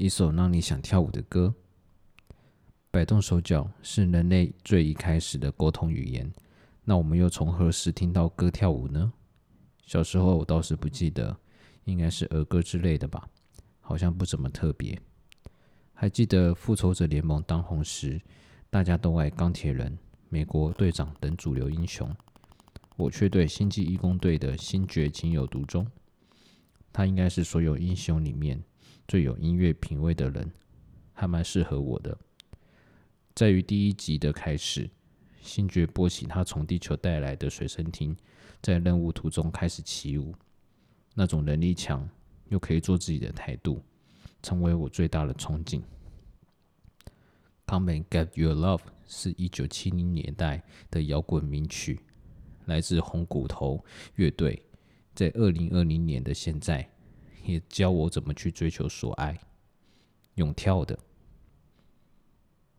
一首让你想跳舞的歌。摆动手脚是人类最一开始的沟通语言。那我们又从何时听到歌跳舞呢？小时候我倒是不记得，应该是儿歌之类的吧，好像不怎么特别。还记得复仇者联盟当红时，大家都爱钢铁人、美国队长等主流英雄，我却对星际义工队的星爵情有独钟。他应该是所有英雄里面最有音乐品味的人，还蛮适合我的。在于第一集的开始，星爵波起他从地球带来的随身听，在任务途中开始起舞。那种能力强又可以做自己的态度，成为我最大的憧憬。Come and get your love 是一九七零年代的摇滚名曲，来自红骨头乐队。在二零二零年的现在，也教我怎么去追求所爱，用跳的。